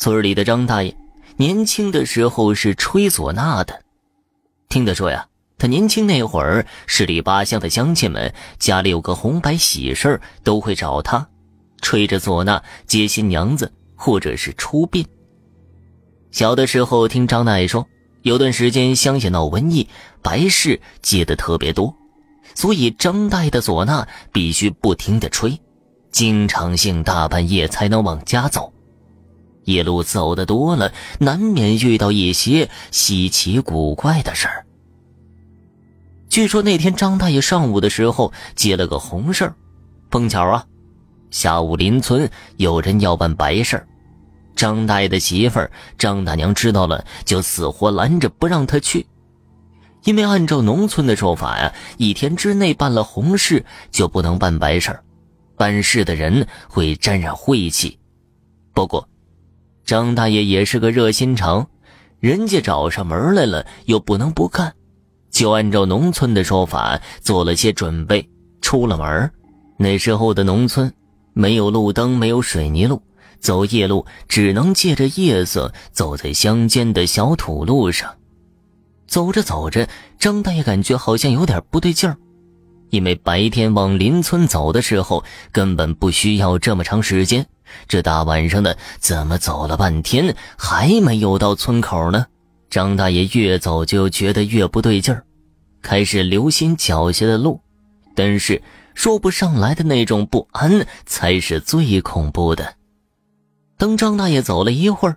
村里的张大爷年轻的时候是吹唢呐的，听他说呀，他年轻那会儿，十里八乡的乡亲们家里有个红白喜事都会找他，吹着唢呐接新娘子或者是出殡。小的时候听张大爷说，有段时间乡下闹瘟疫，白事接的特别多，所以张大爷的唢呐必须不停的吹，经常性大半夜才能往家走。夜路走的多了，难免遇到一些稀奇古怪的事儿。据说那天张大爷上午的时候接了个红事儿，碰巧啊，下午邻村有人要办白事儿，张大爷的媳妇儿张大娘知道了，就死活拦着不让他去，因为按照农村的说法呀，一天之内办了红事就不能办白事儿，办事的人会沾染晦气。不过。张大爷也是个热心肠，人家找上门来了，又不能不干，就按照农村的说法做了些准备，出了门。那时候的农村没有路灯，没有水泥路，走夜路只能借着夜色走在乡间的小土路上。走着走着，张大爷感觉好像有点不对劲儿，因为白天往邻村走的时候根本不需要这么长时间。这大晚上的，怎么走了半天还没有到村口呢？张大爷越走就觉得越不对劲儿，开始留心脚下的路，但是说不上来的那种不安才是最恐怖的。当张大爷走了一会儿，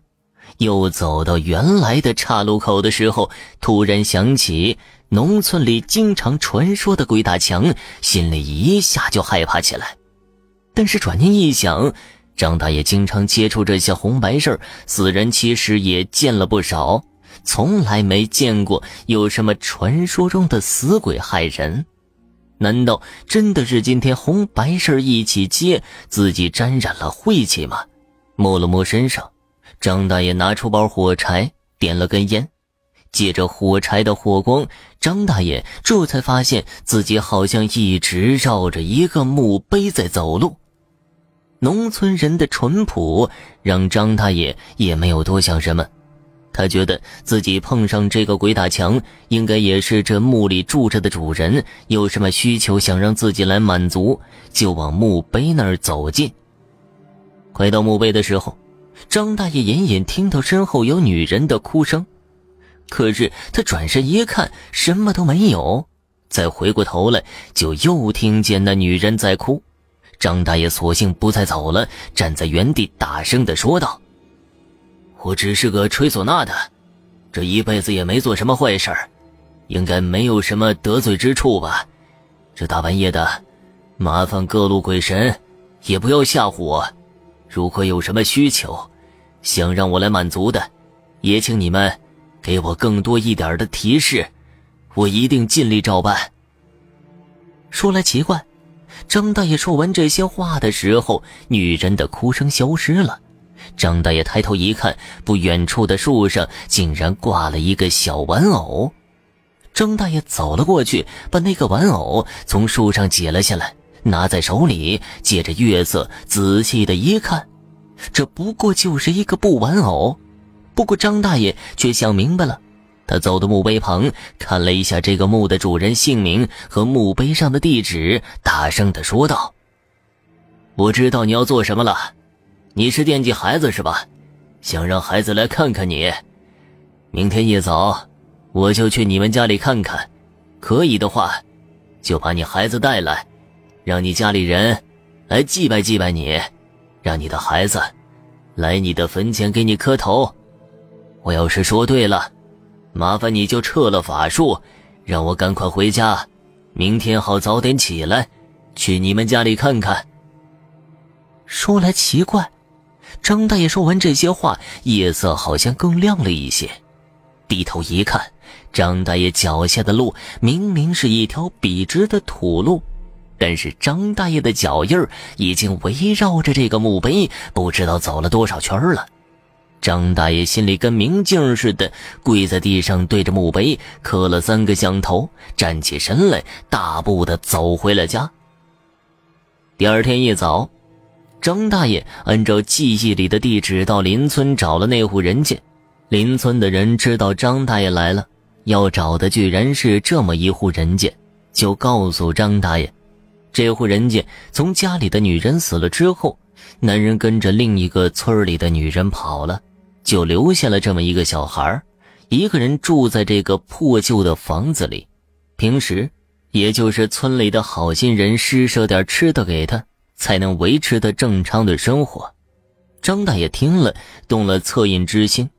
又走到原来的岔路口的时候，突然想起农村里经常传说的鬼打墙，心里一下就害怕起来。但是转念一想，张大爷经常接触这些红白事死人其实也见了不少，从来没见过有什么传说中的死鬼害人。难道真的是今天红白事一起接，自己沾染了晦气吗？摸了摸身上，张大爷拿出包火柴，点了根烟，借着火柴的火光，张大爷这才发现自己好像一直绕着一个墓碑在走路。农村人的淳朴让张大爷也没有多想什么，他觉得自己碰上这个鬼打墙，应该也是这墓里住着的主人有什么需求想让自己来满足，就往墓碑那儿走近。快到墓碑的时候，张大爷隐隐听到身后有女人的哭声，可是他转身一看，什么都没有，再回过头来，就又听见那女人在哭。张大爷索性不再走了，站在原地大声的说道：“我只是个吹唢呐的，这一辈子也没做什么坏事儿，应该没有什么得罪之处吧？这大半夜的，麻烦各路鬼神也不要吓唬我。如果有什么需求，想让我来满足的，也请你们给我更多一点的提示，我一定尽力照办。”说来奇怪。张大爷说完这些话的时候，女人的哭声消失了。张大爷抬头一看，不远处的树上竟然挂了一个小玩偶。张大爷走了过去，把那个玩偶从树上解了下来，拿在手里，借着月色仔细的一看，这不过就是一个布玩偶。不过张大爷却想明白了。他走到墓碑旁，看了一下这个墓的主人姓名和墓碑上的地址，大声的说道：“我知道你要做什么了，你是惦记孩子是吧？想让孩子来看看你。明天一早，我就去你们家里看看，可以的话，就把你孩子带来，让你家里人来祭拜祭拜你，让你的孩子来你的坟前给你磕头。我要是说对了。”麻烦你就撤了法术，让我赶快回家，明天好早点起来，去你们家里看看。说来奇怪，张大爷说完这些话，夜色好像更亮了一些。低头一看，张大爷脚下的路明明是一条笔直的土路，但是张大爷的脚印已经围绕着这个墓碑，不知道走了多少圈了。张大爷心里跟明镜似的，跪在地上，对着墓碑磕了三个响头，站起身来，大步的走回了家。第二天一早，张大爷按照记忆里的地址到邻村找了那户人家，邻村的人知道张大爷来了，要找的居然是这么一户人家，就告诉张大爷，这户人家从家里的女人死了之后，男人跟着另一个村里的女人跑了，就留下了这么一个小孩一个人住在这个破旧的房子里，平时也就是村里的好心人施舍点吃的给他。才能维持的正常的生活。张大爷听了，动了恻隐之心，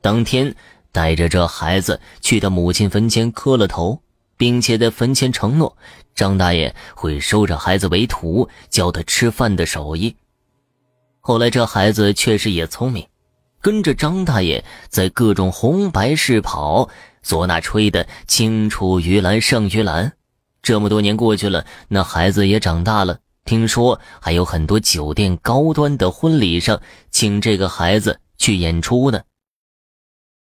当天带着这孩子去他母亲坟前磕了头，并且在坟前承诺，张大爷会收着孩子为徒，教他吃饭的手艺。后来这孩子确实也聪明，跟着张大爷在各种红白事跑，唢呐吹的青出于蓝胜于蓝。这么多年过去了，那孩子也长大了。听说还有很多酒店高端的婚礼上，请这个孩子去演出呢。